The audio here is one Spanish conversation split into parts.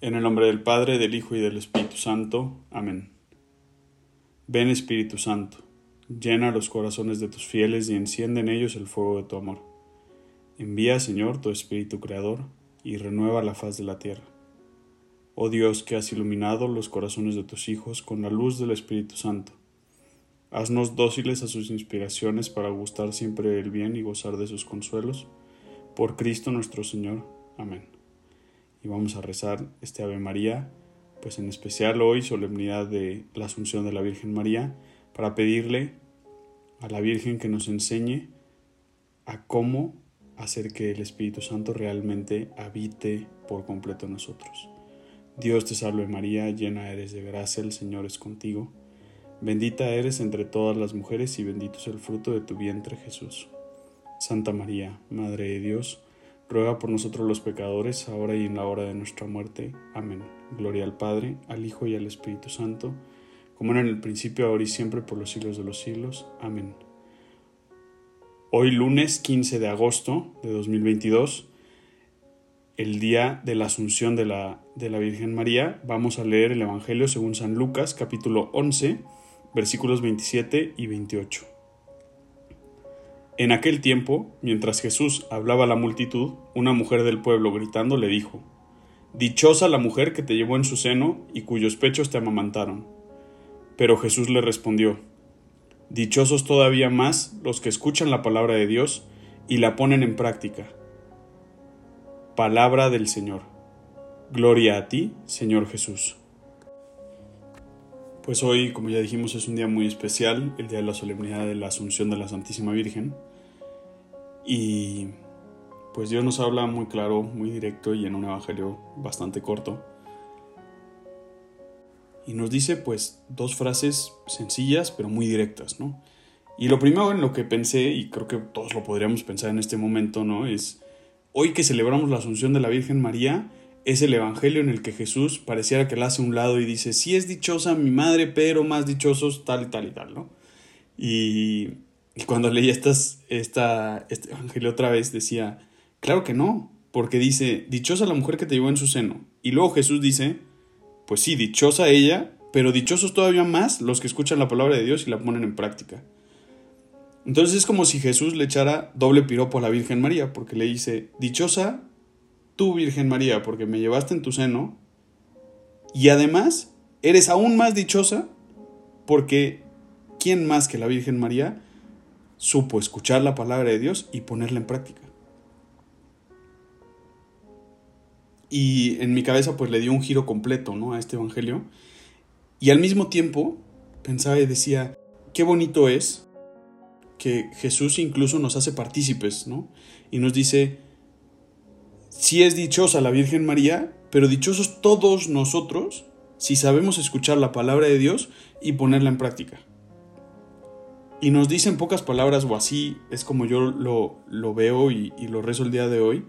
En el nombre del Padre, del Hijo y del Espíritu Santo. Amén. Ven Espíritu Santo, llena los corazones de tus fieles y enciende en ellos el fuego de tu amor. Envía, Señor, tu Espíritu Creador, y renueva la faz de la tierra. Oh Dios, que has iluminado los corazones de tus hijos con la luz del Espíritu Santo. Haznos dóciles a sus inspiraciones para gustar siempre el bien y gozar de sus consuelos. Por Cristo nuestro Señor. Amén vamos a rezar este Ave María, pues en especial hoy, solemnidad de la Asunción de la Virgen María, para pedirle a la Virgen que nos enseñe a cómo hacer que el Espíritu Santo realmente habite por completo en nosotros. Dios te salve María, llena eres de gracia, el Señor es contigo. Bendita eres entre todas las mujeres y bendito es el fruto de tu vientre Jesús. Santa María, Madre de Dios, ruega por nosotros los pecadores, ahora y en la hora de nuestra muerte. Amén. Gloria al Padre, al Hijo y al Espíritu Santo, como era en el principio, ahora y siempre, por los siglos de los siglos. Amén. Hoy lunes 15 de agosto de 2022, el día de la Asunción de la, de la Virgen María, vamos a leer el Evangelio según San Lucas, capítulo 11, versículos 27 y 28. En aquel tiempo, mientras Jesús hablaba a la multitud, una mujer del pueblo gritando le dijo, Dichosa la mujer que te llevó en su seno y cuyos pechos te amamantaron. Pero Jesús le respondió, Dichosos todavía más los que escuchan la palabra de Dios y la ponen en práctica. Palabra del Señor. Gloria a ti, Señor Jesús. Pues hoy, como ya dijimos, es un día muy especial, el día de la solemnidad de la Asunción de la Santísima Virgen. Y pues Dios nos habla muy claro, muy directo y en un evangelio bastante corto. Y nos dice pues dos frases sencillas pero muy directas, ¿no? Y lo primero en lo que pensé, y creo que todos lo podríamos pensar en este momento, ¿no? Es, hoy que celebramos la Asunción de la Virgen María, es el Evangelio en el que Jesús pareciera que la hace a un lado y dice, sí es dichosa mi madre, pero más dichosos tal y tal y tal, ¿no? Y y cuando leí estas, esta, este evangelio otra vez, decía, claro que no, porque dice, dichosa la mujer que te llevó en su seno. Y luego Jesús dice, pues sí, dichosa ella, pero dichosos todavía más los que escuchan la palabra de Dios y la ponen en práctica. Entonces es como si Jesús le echara doble piropo a la Virgen María, porque le dice, dichosa tú, Virgen María, porque me llevaste en tu seno, y además eres aún más dichosa porque ¿quién más que la Virgen María supo escuchar la palabra de Dios y ponerla en práctica. Y en mi cabeza pues le dio un giro completo ¿no? a este Evangelio. Y al mismo tiempo pensaba y decía, qué bonito es que Jesús incluso nos hace partícipes, ¿no? Y nos dice, si es dichosa la Virgen María, pero dichosos todos nosotros si sabemos escuchar la palabra de Dios y ponerla en práctica. Y nos dice en pocas palabras, o así es como yo lo, lo veo y, lo rezo el día de hoy,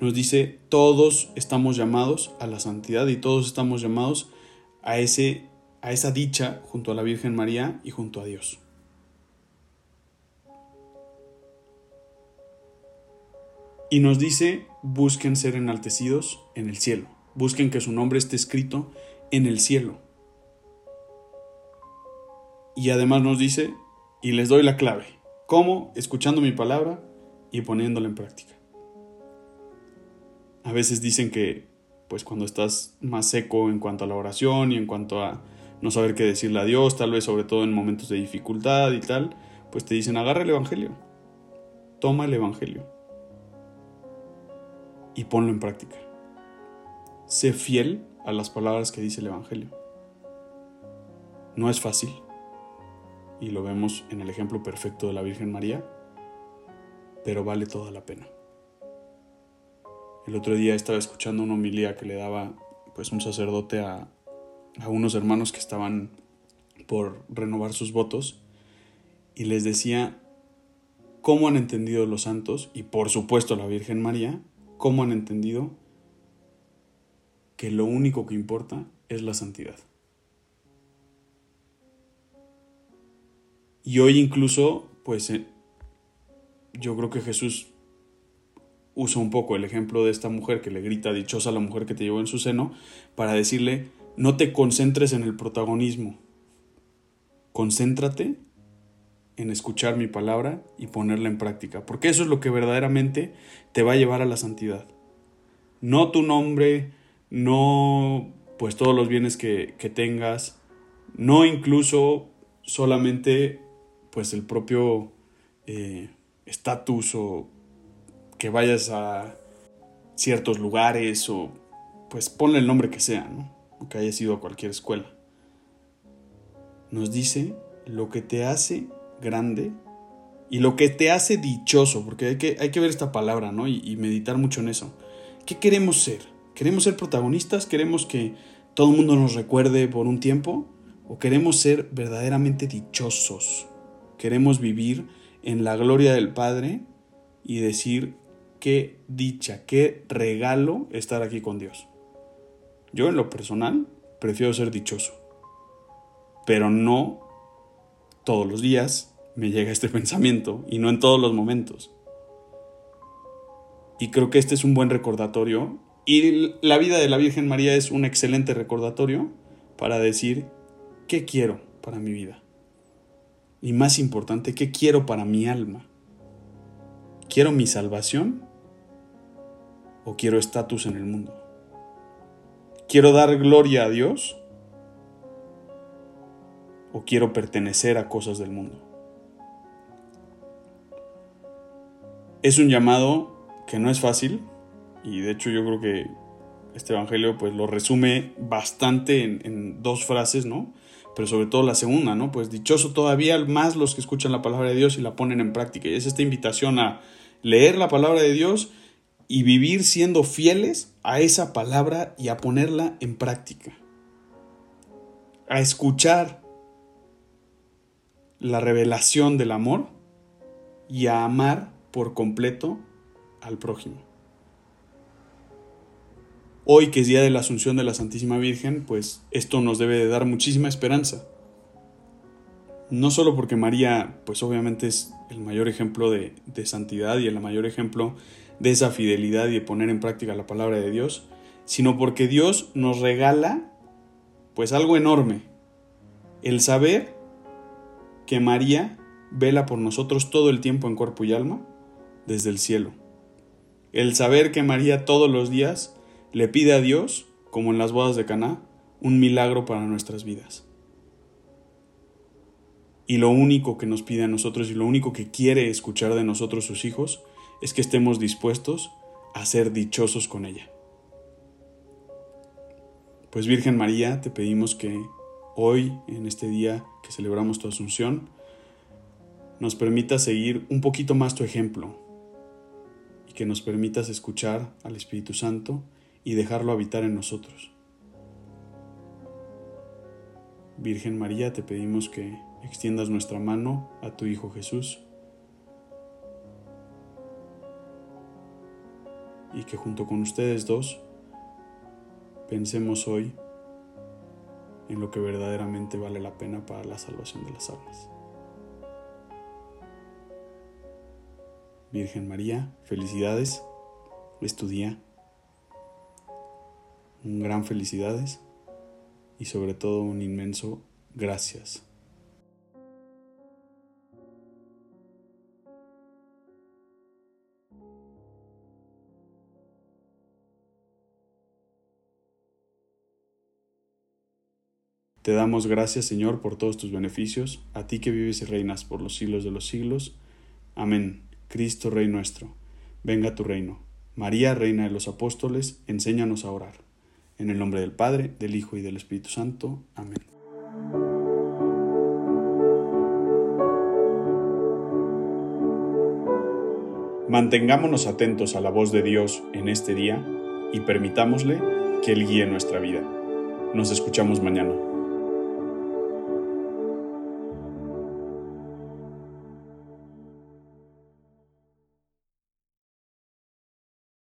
nos dice, todos estamos llamados a la santidad y todos estamos llamados a, ese, a esa dicha junto a la Virgen María y junto a Dios. Y nos dice, busquen ser enaltecidos en el cielo, busquen que su nombre esté escrito en el cielo. Y además nos dice, y les doy la clave. ¿Cómo? Escuchando mi palabra y poniéndola en práctica. A veces dicen que, pues cuando estás más seco en cuanto a la oración y en cuanto a no saber qué decirle a Dios, tal vez sobre todo en momentos de dificultad y tal, pues te dicen agarra el Evangelio, toma el Evangelio y ponlo en práctica. Sé fiel a las palabras que dice el Evangelio. No es fácil y lo vemos en el ejemplo perfecto de la Virgen María, pero vale toda la pena. El otro día estaba escuchando una homilía que le daba pues un sacerdote a, a unos hermanos que estaban por renovar sus votos y les decía cómo han entendido los santos y por supuesto la Virgen María, cómo han entendido que lo único que importa es la santidad. Y hoy incluso, pues eh, yo creo que Jesús usa un poco el ejemplo de esta mujer que le grita dichosa a la mujer que te llevó en su seno para decirle, no te concentres en el protagonismo, concéntrate en escuchar mi palabra y ponerla en práctica, porque eso es lo que verdaderamente te va a llevar a la santidad. No tu nombre, no pues todos los bienes que, tengas, no incluso solamente pues el propio eh, estatus o que vayas a ciertos lugares o pues ponle el nombre que sea, ¿no? O que hayas ido a cualquier escuela. Nos dice lo que te hace grande y lo que te hace dichoso, porque hay que, hay que ver esta palabra, ¿no? Y, y meditar mucho en eso. ¿Qué queremos ser? ¿Queremos ser protagonistas? ¿Queremos que todo el mundo nos recuerde por un tiempo? ¿O queremos ser verdaderamente dichosos? ¿Queremos vivir en la gloria del Padre y decir qué dicha, qué regalo estar aquí con Dios? Yo en lo personal prefiero ser dichoso, pero no todos los días me llega este pensamiento y no en todos los momentos. Y creo que este es un buen recordatorio y la vida de la Virgen María es un excelente recordatorio para decir qué quiero para mi vida. Y más importante, qué quiero para mi alma. ¿Quiero mi salvación o quiero estatus en el mundo? ¿Quiero dar gloria a Dios o quiero pertenecer a cosas del mundo. Es un llamado que no es fácil y de hecho yo creo que este evangelio pues lo resume bastante en, dos frases, ¿no? Pero sobre todo la segunda, ¿no? Pues dichoso todavía más los que escuchan la palabra de Dios y la ponen en práctica. Y es esta invitación a leer la palabra de Dios y vivir siendo fieles a esa palabra y a ponerla en práctica. A escuchar la revelación del amor y a amar por completo al prójimo. Hoy que es día de la Asunción de la Santísima Virgen, pues esto nos debe de dar muchísima esperanza. No solo porque María, pues obviamente es el mayor ejemplo de, de santidad y el mayor ejemplo de esa fidelidad y de poner en práctica la palabra de Dios, sino porque Dios nos regala pues algo enorme, el saber que María vela por nosotros todo el tiempo en cuerpo y alma desde el cielo. El saber que María todos los días le pide a Dios, como en las bodas de Caná, un milagro para nuestras vidas. Y lo único que nos pide a nosotros y lo único que quiere escuchar de nosotros sus hijos es que estemos dispuestos a ser dichosos con ella. Pues Virgen María, te pedimos que hoy, en este día que celebramos tu Asunción, nos permitas seguir un poquito más tu ejemplo y que nos permitas escuchar al Espíritu Santo y dejarlo habitar en nosotros. Virgen María, te pedimos que extiendas nuestra mano a tu Hijo Jesús y que junto con ustedes dos pensemos hoy en lo que verdaderamente vale la pena para la salvación de las almas. Virgen María, felicidades, es tu día, un gran felicidades y sobre todo un inmenso gracias. Te damos gracias, Señor, por todos tus beneficios, a ti que vives y reinas por los siglos de los siglos. Amén. Cristo, Rey nuestro, venga tu reino. María, Reina de los Apóstoles, enséñanos a orar. En el nombre del Padre, del Hijo y del Espíritu Santo. Amén. Mantengámonos atentos a la voz de Dios en este día y permitámosle que Él guíe nuestra vida. Nos escuchamos mañana.